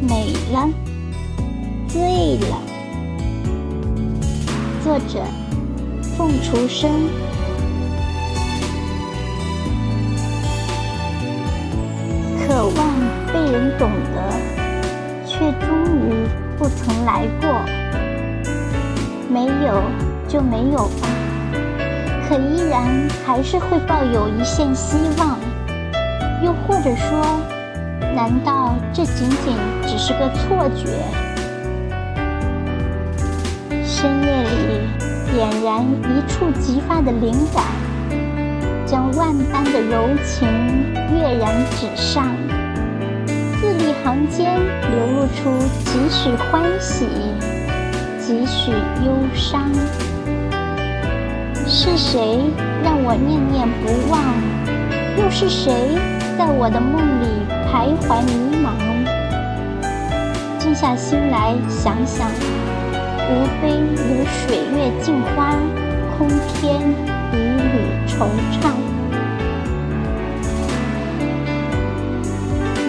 美了，醉了。作者：凤雏生。渴望被人懂得，却终于不曾来过。没有就没有吧，可依然还是会抱有一线希望。又或者说，难道这仅仅只是个错觉？深夜里点燃一触即发的灵感，将万般的柔情跃然纸上，字里行间流露出几许欢喜，几许忧伤。是谁让我念念不忘？又是谁？在我的梦里徘徊迷茫，静下心来想想，无非如水月镜花，空天一缕惆怅。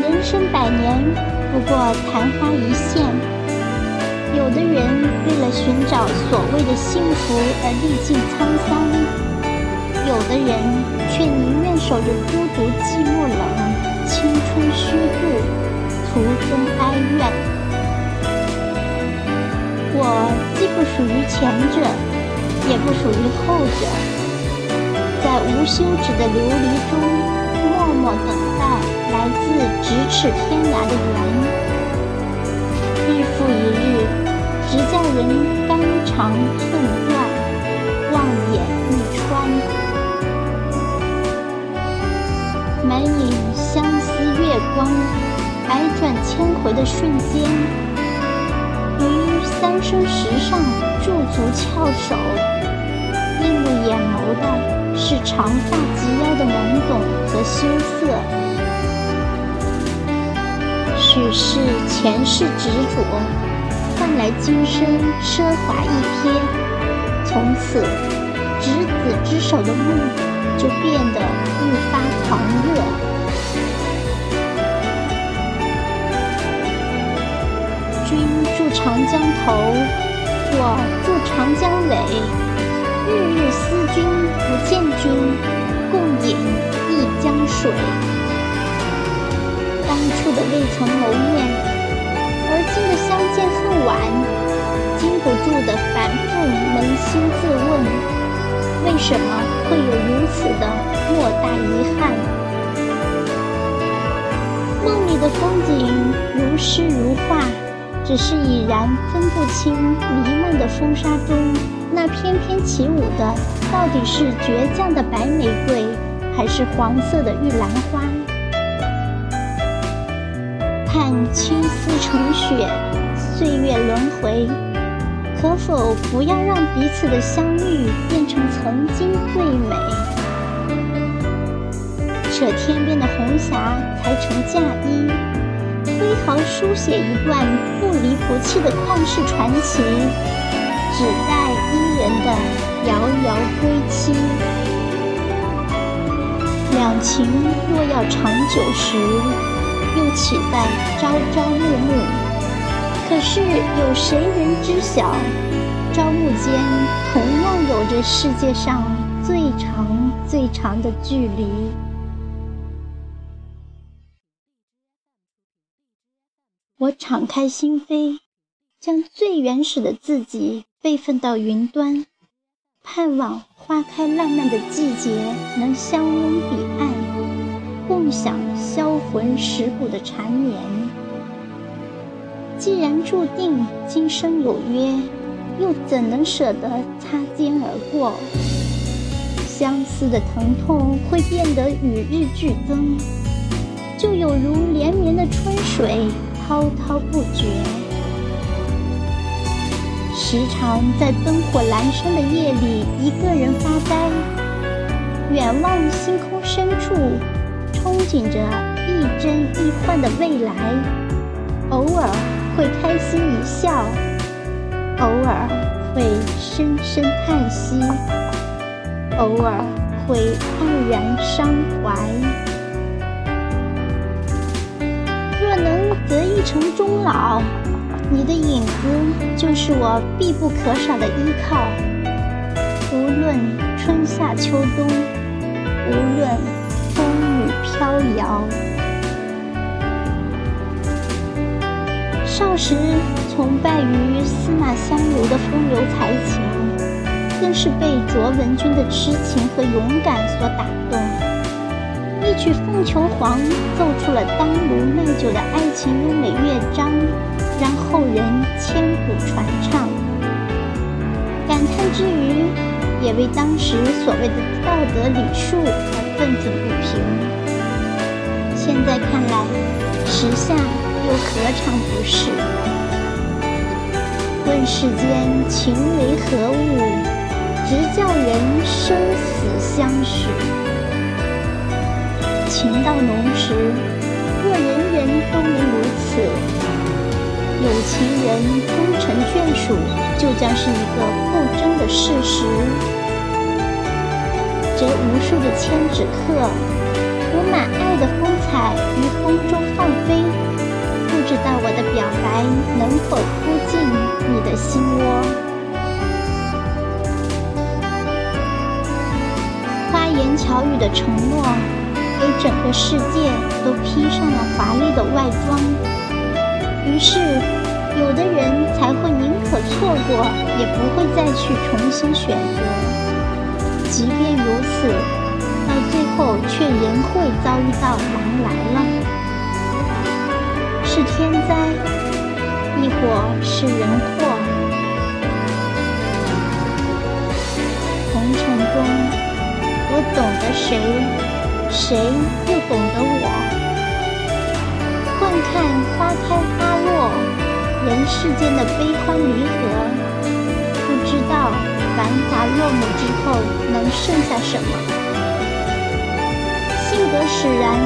人生百年，不过昙花一现。有的人为了寻找所谓的幸福而历尽沧桑。有的人却宁愿守着孤独、寂寞、冷，青春虚度，徒增哀怨。我既不属于前者，也不属于后者，在无休止的流离中，默默等待来自咫尺天涯的缘。日复一日，直叫人肝肠寸断，的瞬间，于三生石上驻足翘首，映入眼眸的是长发及腰的懵懂和羞涩。许是前世执着，换来今生奢华一瞥，从此执子之手的梦。就变得愈发狂热。长江头，我住长江尾，日日思君不见君，共饮一江水。当初的未曾谋面，而今的相见恨晚，禁不住的反复扪心自问。为什么会有如此的莫大遗憾？梦里的风景如诗如画，只是已然分不清弥漫的风沙中那翩翩起舞的到底是倔强的白玫瑰，还是黄色的玉兰花？看青丝成雪，岁月轮回。可否不要让彼此的相遇变成曾经最美？扯天边的红霞裁成嫁衣，好书写一段不离不弃的旷世传奇，只待伊人的遥遥归期。两情若要长久时，又岂在朝朝暮暮？可是有谁人知晓，朝暮间同样有着世界上最长最长的距离。我敞开心扉，将最原始的自己备份到云端，盼望花开烂漫的季节能相拥彼岸，共享销魂蚀骨的缠绵。既然注定今生有约，又怎能舍得擦肩而过？相思的疼痛会变得与日俱增，就有如连绵的春水，滔滔不绝。时常在灯火阑珊的夜里，一个人发呆，远望星空深处，憧憬着亦真亦幻的未来，偶尔。会开心一笑，偶尔会深深叹息，偶尔会黯然伤怀。若能择一城终老，你的影子就是我必不可少的依靠。无论春夏秋冬，无论风雨飘摇。少时崇拜于司马相如的风流才情，更是被卓文君的痴情和勇敢所打动。一曲《凤求凰》奏出了当卢耐久的爱情优美乐章，让后人千古传唱。感叹之余，也为当时所谓的道德礼数而愤愤不平。现在看来，时下又何尝不是？问世间情为何物，直叫人生死相许。情到浓时，若人人都能如此，有情人终成眷属，就将是一个不争的事实。这无数的千纸鹤，铺满爱的风采于风中放飞，不知道我的表白能否扑进你的心窝。花言巧语的承诺。给整个世界都披上了华丽的外装，于是有的人才会宁可错过，也不会再去重新选择。即便如此，到最后却仍会遭遇到狼来了，是天灾，亦或是人祸。红尘中，我懂得谁？谁又懂得我？惯看花开花落，人世间的悲欢离合，不知道繁华落幕之后能剩下什么。性格使然，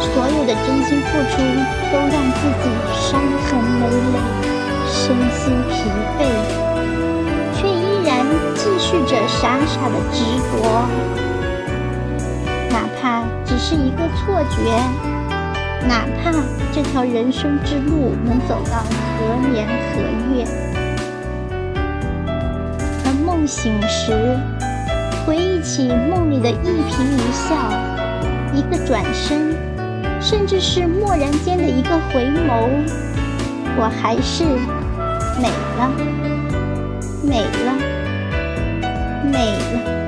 所有的真心付出都让自己伤痕累累，身心疲惫，却依然继续着傻傻的执着。哪怕只是一个错觉，哪怕这条人生之路能走到何年何月，而梦醒时，回忆起梦里的一颦一笑，一个转身，甚至是蓦然间的一个回眸，我还是美了，美了，美了。